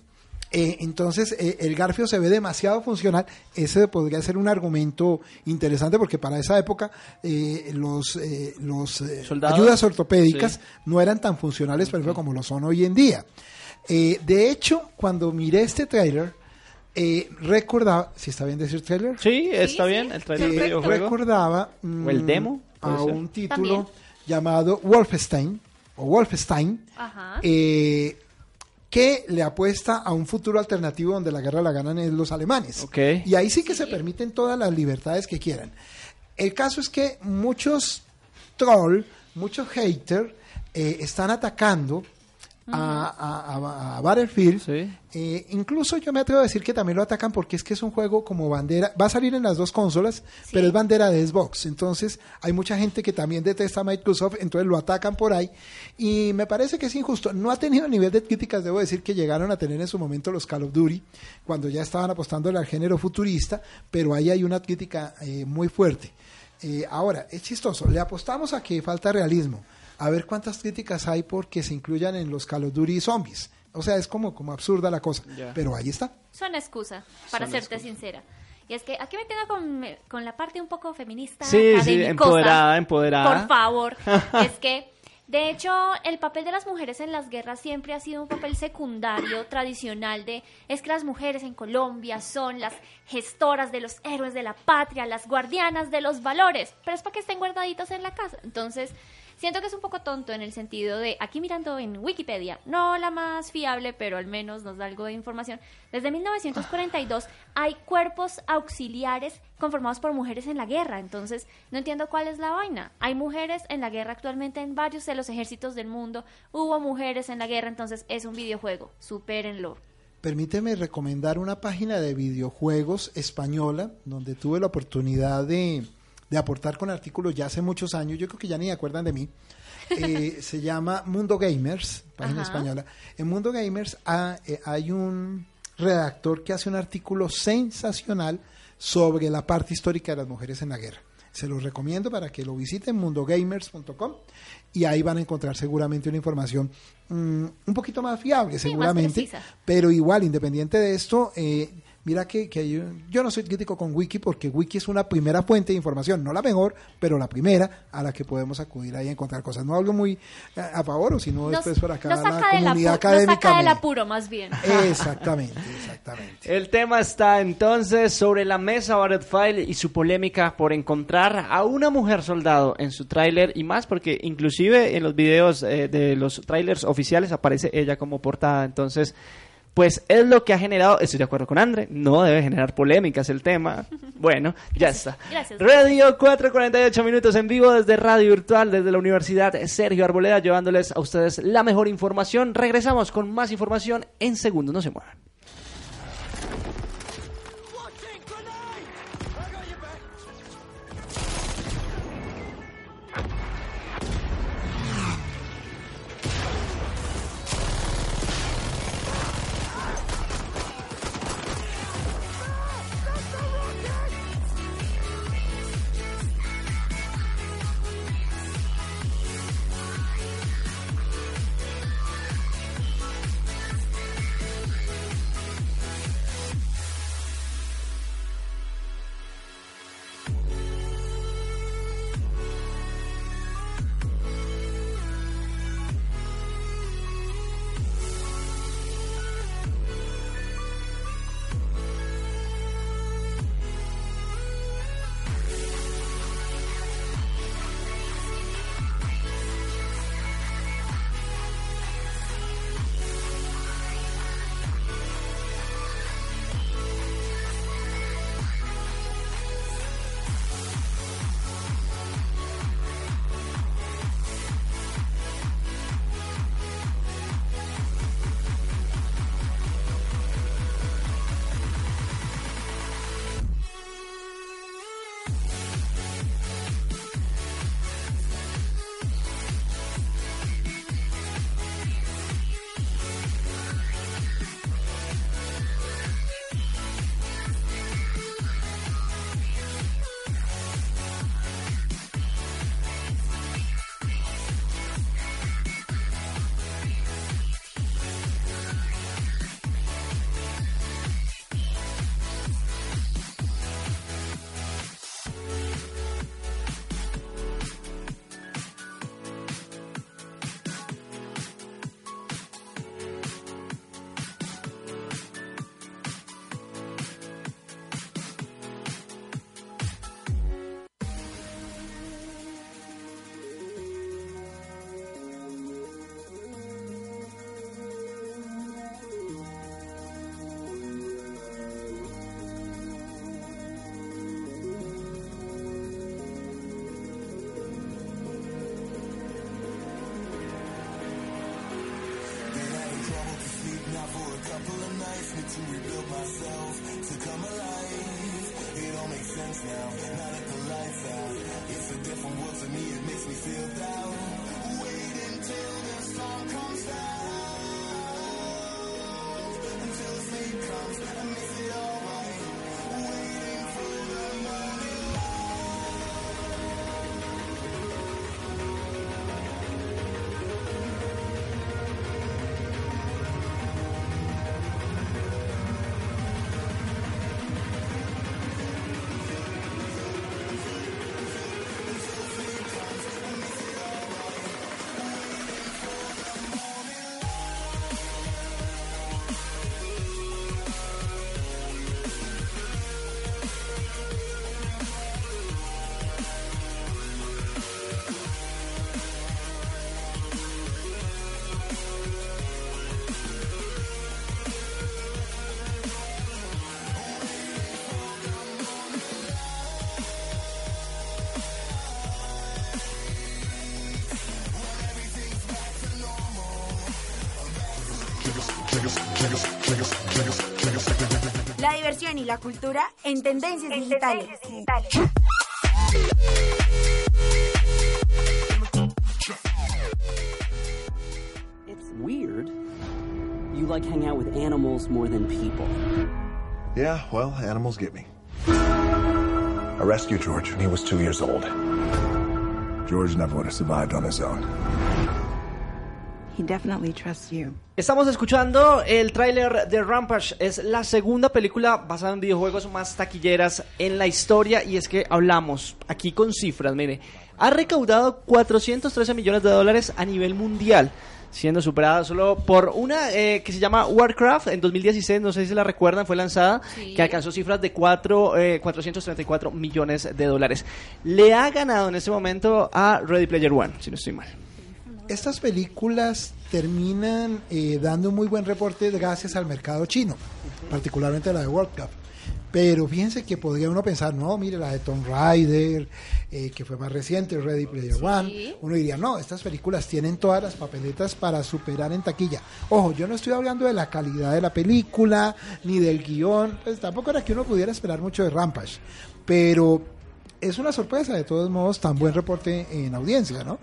Eh, entonces, eh, el garfio se ve demasiado funcional. Ese podría ser un argumento interesante porque para esa época eh, los, eh, los eh, ayudas ortopédicas Sí. no eran tan funcionales, por ejemplo, como lo son hoy en día. Eh, de hecho, cuando miré este tráiler, eh, recordaba, si está bien decir tráiler, Sí, está sí, bien. El trailer eh, del videojuego. recordaba mm, ¿O el demo? A ser. un título También. llamado Wolfenstein o Wolfenstein Ajá. eh, que le apuesta a un futuro alternativo donde la guerra la ganan es los alemanes. Y ahí sí que Sí. se permiten todas las libertades que quieran. El caso es que muchos troll, muchos haters eh, están atacando a, a- a- a Battlefield. Sí. Eh, incluso yo me atrevo a decir que también lo atacan porque es que es un juego como bandera. Va a salir en las dos consolas, pero es bandera de Xbox. Entonces hay mucha gente que también detesta a Microsoft, entonces lo atacan por ahí. Y me parece que es injusto. No ha tenido el nivel de críticas, debo decir, que llegaron a tener en su momento los Call of Duty, cuando ya estaban apostándole al género futurista, pero ahí hay una crítica eh, muy fuerte. Eh, ahora, es chistoso. Le apostamos a que falta realismo. A ver cuántas críticas hay porque se incluyan en los Call of Duty zombies. O sea, es como, como absurda la cosa. Ya. Pero ahí está. Son excusa, para Son serte excusa. sincera. Y es que aquí me quedo con, con la parte un poco feminista. Sí, sí, empoderada, empoderada. Por favor. es que, de hecho, el papel de las mujeres en las guerras siempre ha sido un papel secundario, tradicional, de es que las mujeres en Colombia son las gestoras de los héroes de la patria, las guardianas de los valores, pero es para que estén guardaditas en la casa. Entonces, siento que es un poco tonto en el sentido de, aquí mirando en Wikipedia, no la más fiable, pero al menos nos da algo de información, desde 1942 hay cuerpos auxiliares conformados por mujeres en la guerra, entonces no entiendo cuál es la vaina. Hay mujeres en la guerra actualmente en varios de los ejércitos del mundo, hubo mujeres en la guerra, entonces es un videojuego, supérenlo. Permíteme recomendar una página de videojuegos española donde tuve la oportunidad de, de aportar con artículos ya hace muchos años. Yo creo que ya ni acuerdan de mí. Eh, se llama Mundo Gamers, página Ajá. española. En Mundo Gamers ha- eh, hay un redactor que hace un artículo sensacional sobre la parte histórica de las mujeres en la guerra. Se los recomiendo para que lo visiten, mundogamers.com, y ahí van a encontrar seguramente una información mm, un poquito más fiable, Sí, seguramente. Pero igual, independiente de esto, eh, mira que, que yo, yo no soy crítico con Wiki porque Wiki es una primera fuente de información, no la mejor, pero la primera a la que podemos acudir ahí a encontrar cosas. No hablo muy a, a favor o sino Nos, después por acá nos la saca, del comunidad apu- nos académica. saca del apuro más bien. Exactamente, exactamente. El tema está entonces sobre la mesa Battlefield y su polémica por encontrar a una mujer soldado en su tráiler y más porque inclusive en los videos eh, de los trailers oficiales aparece ella como portada. Entonces, pues es lo que ha generado, estoy de acuerdo con Andre, no debe generar polémicas el tema. Bueno, ya está. Gracias. Radio 448 minutos en vivo desde Radio Virtual, desde la Universidad Sergio Arboleda, llevándoles a ustedes la mejor información. Regresamos con más información en segundos, no se muevan. Y la cultura en tendencias digitales. It's weird. You like hang out with animals more than people. Yeah, well, animals get me. I rescued George when he was two years old. George never would have survived on his own. He definitely trusts you. Estamos escuchando el tráiler de Rampage. Es la segunda película basada en videojuegos más taquilleras en la historia. Y es que hablamos aquí con cifras. Mire, ha recaudado 413 millones de dólares a nivel mundial. Siendo superada solo por una eh, que se llama Warcraft en 2016, no sé si se la recuerdan, fue lanzada, Sí. que alcanzó cifras de 4, eh, 434 millones de dólares. Le ha ganado en este momento a Ready Player One, si no estoy mal. Estas películas terminan eh, dando un muy buen reporte gracias al mercado chino, particularmente la de World Cup. Pero fíjense que podría uno pensar, no, mire la de Tomb Raider, eh, que fue más reciente, Ready Player One. Uno diría, no, estas películas tienen todas las papeletas para superar en taquilla. Ojo, yo no estoy hablando de la calidad de la película, ni del guion, pues tampoco era que uno pudiera esperar mucho de Rampage. Pero es una sorpresa, de todos modos, tan buen reporte en audiencia, ¿no?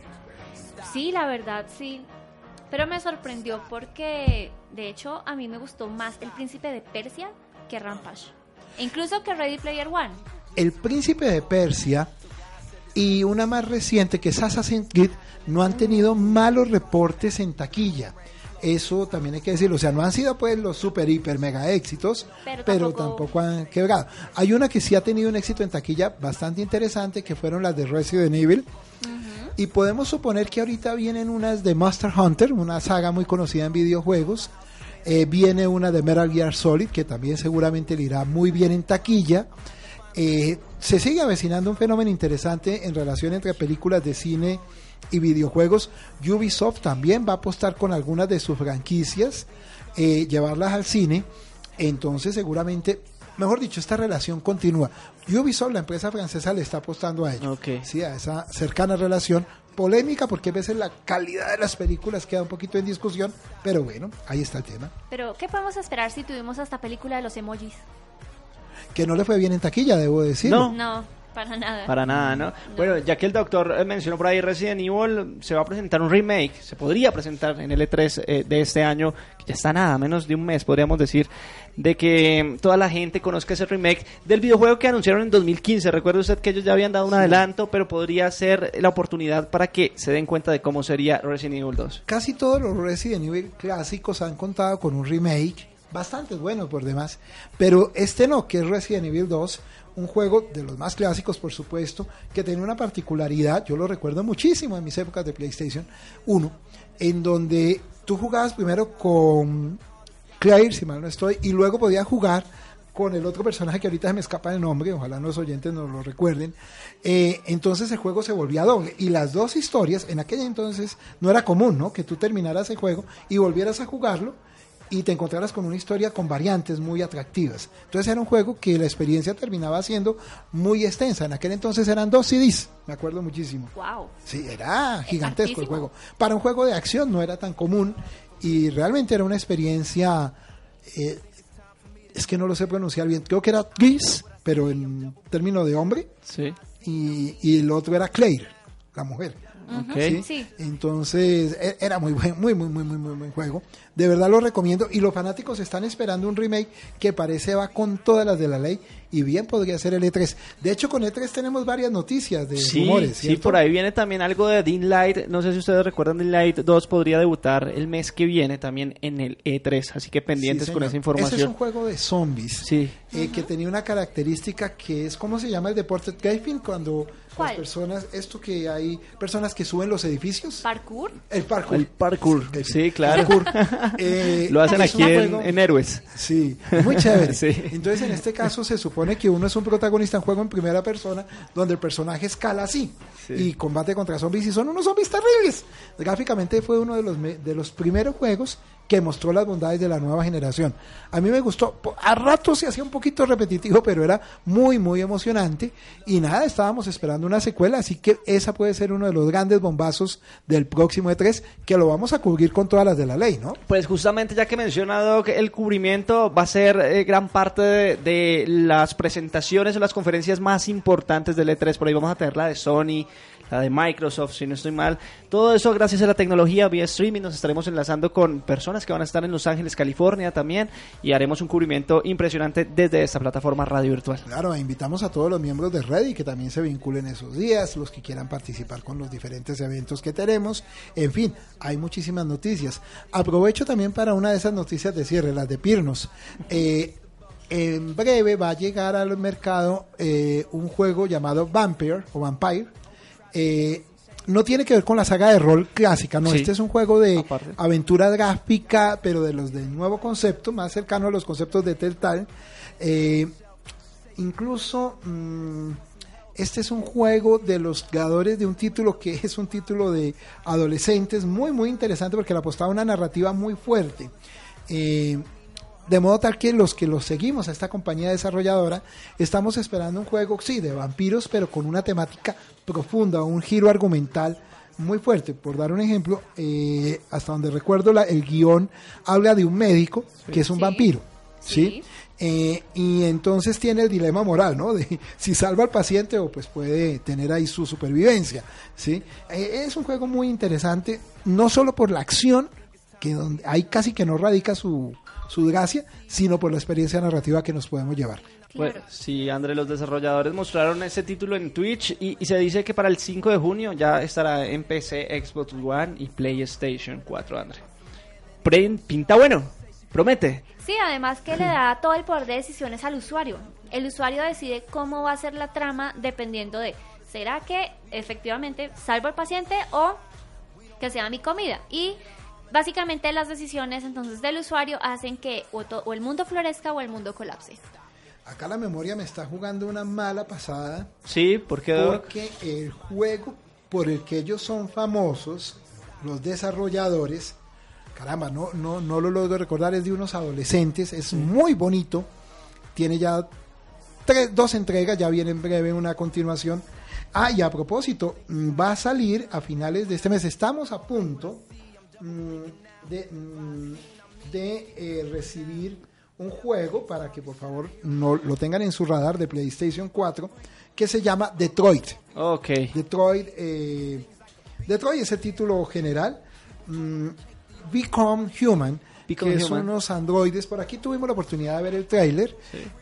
Sí, la verdad, sí. Pero me sorprendió porque, de hecho, a mí me gustó más El Príncipe de Persia que Rampage. Incluso que Ready Player One. El Príncipe de Persia y una más reciente que es Assassin's Creed no han tenido malos reportes en taquilla. Eso también hay que decirlo. O sea, no han sido pues los super, hiper, mega éxitos, Pero pero, tampoco- tampoco... han quebrado. Hay una que sí ha tenido un éxito en taquilla bastante interesante, que fueron las de Resident Evil. Y podemos suponer que ahorita vienen unas de Monster Hunter, una saga muy conocida en videojuegos. Eh, viene una de Metal Gear Solid, que también seguramente le irá muy bien en taquilla. Eh, se sigue avecinando un fenómeno interesante en relación entre películas de cine y videojuegos. Ubisoft también va a apostar con algunas de sus franquicias, eh, llevarlas al cine. Entonces seguramente, mejor dicho, esta relación continúa. Ubisoft, la empresa francesa, le está apostando a ello. Sí, a esa cercana relación. Polémica porque a veces la calidad de las películas queda un poquito en discusión, pero bueno, ahí está el tema. Pero, ¿qué podemos esperar si tuvimos esta película de los emojis? Que no le fue bien en taquilla, debo decir. No, para nada. Para nada, ¿no? Bueno, ya que el doctor eh, mencionó por ahí Resident Evil, se va a presentar un remake, se podría presentar en el E3 eh, de este año, que ya está nada, menos de un mes, podríamos decir, de que toda la gente conozca ese remake del videojuego que anunciaron en 2015. Recuerda usted que ellos ya habían dado un adelanto, pero podría ser la oportunidad para que se den cuenta de cómo sería Resident Evil 2. Casi todos los Resident Evil clásicos han contado con un remake, bastante bueno por demás, pero este no, que es Resident Evil 2, un juego de los más clásicos, por supuesto, que tenía una particularidad, yo lo recuerdo muchísimo en mis épocas de PlayStation 1, en donde tú jugabas primero con Claire, si mal no estoy, y luego podías jugar con el otro personaje que ahorita se me escapa el nombre, ojalá los oyentes nos lo recuerden. Eh, entonces el juego se volvía doble. Y las dos historias, en aquella entonces no era común, ¿no? Que tú terminaras el juego y volvieras a jugarlo y te encontraras con una historia con variantes muy atractivas. Entonces era un juego que la experiencia terminaba siendo muy extensa. En aquel entonces eran dos CDs, me acuerdo muchísimo. Wow. Sí, era gigantesco el juego. Para un juego de acción no era tan común y realmente era una experiencia, eh, es que no lo sé pronunciar bien, creo que era Tris, pero en términos de hombre, Sí. y, y el otro era Claire, la mujer. Ok. ¿sí? Sí. Entonces e- era muy buen, muy, muy, muy, muy, muy buen juego. De verdad lo recomiendo. Y los fanáticos están esperando un remake que parece va con todas las de la ley. Y bien podría ser el E3. De hecho, con E3 tenemos varias noticias de Sí, rumores. sí, ¿cierto? por ahí viene también algo de Dean Light. No sé si ustedes recuerdan, Dean Light 2 podría debutar el mes que viene también en el E3. Así que pendientes Sí, con esa información. Ese es un juego de zombies. Sí. eh, que tenía una característica que es, ¿cómo se llama el deporte gaming? Cuando ¿Cuál? las personas, esto que hay personas que suben los edificios. ¿Parkour? El parkour. El parkour. Sí, claro. Parkour. Eh, Lo hacen aquí en, Héroes. Sí, muy chévere. Sí. Entonces, en este caso, se supone que uno es un protagonista en juego en primera persona, donde el personaje escala así Sí. y combate contra zombies y son unos zombies terribles. Gráficamente fue uno de los, me- de los primeros juegos que mostró las bondades de la nueva generación. A mí me gustó, a ratos se hacía un poquito repetitivo, pero era muy, muy emocionante. Y nada, estábamos esperando una secuela, así que esa puede ser uno de los grandes bombazos del próximo E3, que lo vamos a cubrir con todas las de la ley, ¿no? Pues justamente ya que menciona Doc, el cubrimiento va a ser eh, gran parte de, de las presentaciones o las conferencias más importantes del E3. Por ahí vamos a tener la de Sony, la de Microsoft, si no estoy mal. Todo eso gracias a la tecnología vía streaming. Nos estaremos enlazando con personas que van a estar en Los Ángeles, California también. Y haremos un cubrimiento impresionante desde esta plataforma radio virtual. Claro, invitamos a todos los miembros de Ready que también se vinculen esos días, los que quieran participar con los diferentes eventos que tenemos. En fin, hay muchísimas noticias. Aprovecho también para una de esas noticias de cierre, las de Pirnos. Eh, en breve va a llegar al mercado eh, un juego llamado Vampire o Vampire. Eh, no tiene que ver con la saga de rol clásica, no. Sí. Este es un juego de Aparte. aventura gráfica, pero de los del nuevo concepto, más cercano a los conceptos de Telltale. Eh, incluso mm, Este es un juego de los creadores de un título que es un título de adolescentes muy, muy interesante porque le apostaba una narrativa muy fuerte. Eh, de modo tal que los que los seguimos a esta compañía desarrolladora estamos esperando un juego, sí, de vampiros, pero con una temática profunda, un giro argumental muy fuerte. Por dar un ejemplo, eh, hasta donde recuerdo, la- el guion habla de un médico que es un Sí. vampiro, ¿sí? Sí. Eh, y entonces tiene el dilema moral, ¿no? De si salva al paciente o pues puede tener ahí su supervivencia, ¿sí? Eh, es un juego muy interesante, no solo por la acción, que donde ahí casi que no radica su, su gracia, sino por la experiencia narrativa que nos podemos llevar. Pues, sí, André, los desarrolladores mostraron ese título en Twitch y, y se dice que para el 5 de junio ya estará en PC, Xbox One y PlayStation 4, André. Pre- pinta bueno, promete. Sí, además que le da todo el poder de decisiones al usuario. El usuario decide cómo va a ser la trama dependiendo de, ¿será que efectivamente salvo al paciente o que sea mi comida? Y básicamente las decisiones entonces del usuario hacen que o, to- o el mundo florezca o el mundo colapse. Acá la memoria me está jugando una mala pasada Sí, porque Doc? porque el juego por el que ellos son famosos, los desarrolladores, caramba, no, no, no lo logro recordar, es de unos adolescentes, es muy bonito, tiene ya tres, dos entregas, ya viene en breve una continuación. Ah, y a propósito, mm, va a salir a finales de este mes, estamos a punto de, mm, de eh, recibir un juego para que por favor no lo tengan en su radar de PlayStation 4 que se llama Detroit. Ok. Detroit, eh, Detroit es el título general. Mm, Become Human, Become que es unos androides. Por aquí tuvimos la oportunidad de ver el tráiler.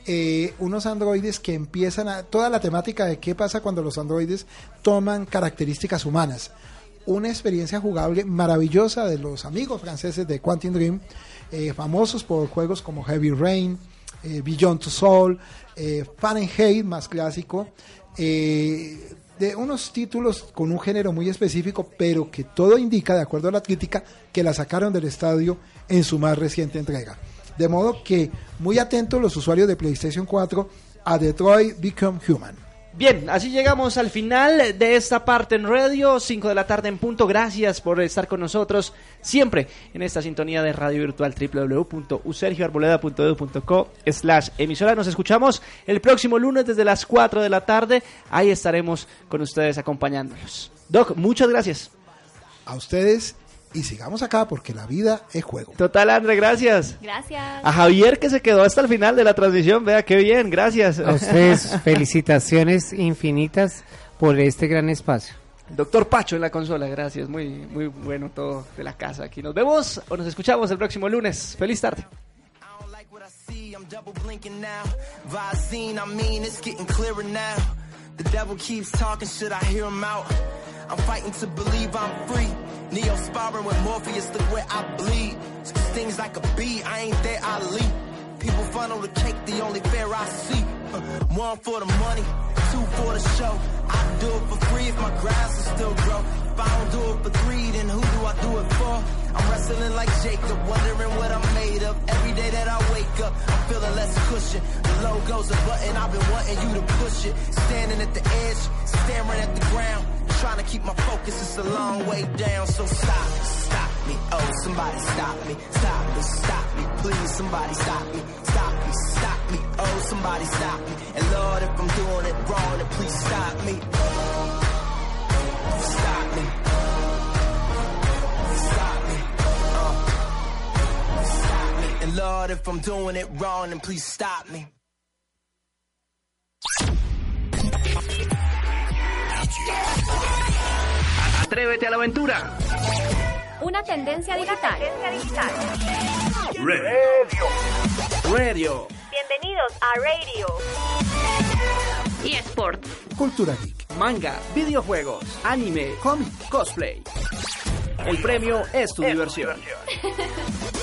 Eh, unos androides que empiezan a toda la temática de qué pasa cuando los androides toman características humanas. Una experiencia jugable maravillosa de los amigos franceses de Quantum Dream, eh, famosos por juegos como Heavy Rain, eh, Beyond to Soul, eh, Fahrenheit, más clásico, eh, de unos títulos con un género muy específico, pero que todo indica, de acuerdo a la crítica, que la sacaron del estadio en su más reciente entrega. De modo que muy atentos los usuarios de PlayStation 4 a Detroit Become Human. Bien, así llegamos al final de esta parte en radio, 5 de la tarde en punto. Gracias por estar con nosotros siempre en esta sintonía de radio virtual www.usergioarboleda.edu.co slash emisora. Nos escuchamos el próximo lunes desde las 4 de la tarde. Ahí estaremos con ustedes acompañándolos. Doc, muchas gracias. A ustedes y sigamos acá porque la vida es juego. Total, André, gracias. Gracias. A Javier que se quedó hasta el final de la transmisión, vea qué bien, gracias. A ustedes felicitaciones infinitas por este gran espacio. Doctor Pacho en la consola, gracias. Muy, muy bueno todo de la casa aquí. Nos vemos o nos escuchamos el próximo lunes. Feliz tarde. I'm double blinking now. Visine, I mean, it's getting clearer now. The devil keeps talking, should I hear him out? I'm fighting to believe I'm free. Neo sparring with Morpheus, look where I bleed. Stings like a bee, I ain't there, I leap. People funnel the cake, the only fair I see. Uh, one for the money, two for the show. I do it for free if my grass will still grow. If I don't do it for three, then who do I do it for? I'm wrestling like Jacob, wondering what I'm made of. Every day that I wake up, I'm feeling less cushion. The logo's a button, I've been wanting you to push it. Standing at the edge, staring at the ground. Trying to keep my focus, it's a long way down. So stop, stop me. Oh, somebody stop me. Stop me, stop me. Please, somebody stop me. Stop me, stop me. Oh, somebody stop me. And Lord, if I'm doing it wrong, then please stop me. Stop me. Stop me. Uh. And Lord, if I'm doing it wrong, then please stop me. Atrévete a la aventura. Una tendencia digital. Radio. Radio. Bienvenidos a Radio. Y Sport. Cultura Geek. Manga, videojuegos, anime, cómic, cosplay. El premio es tu diversión.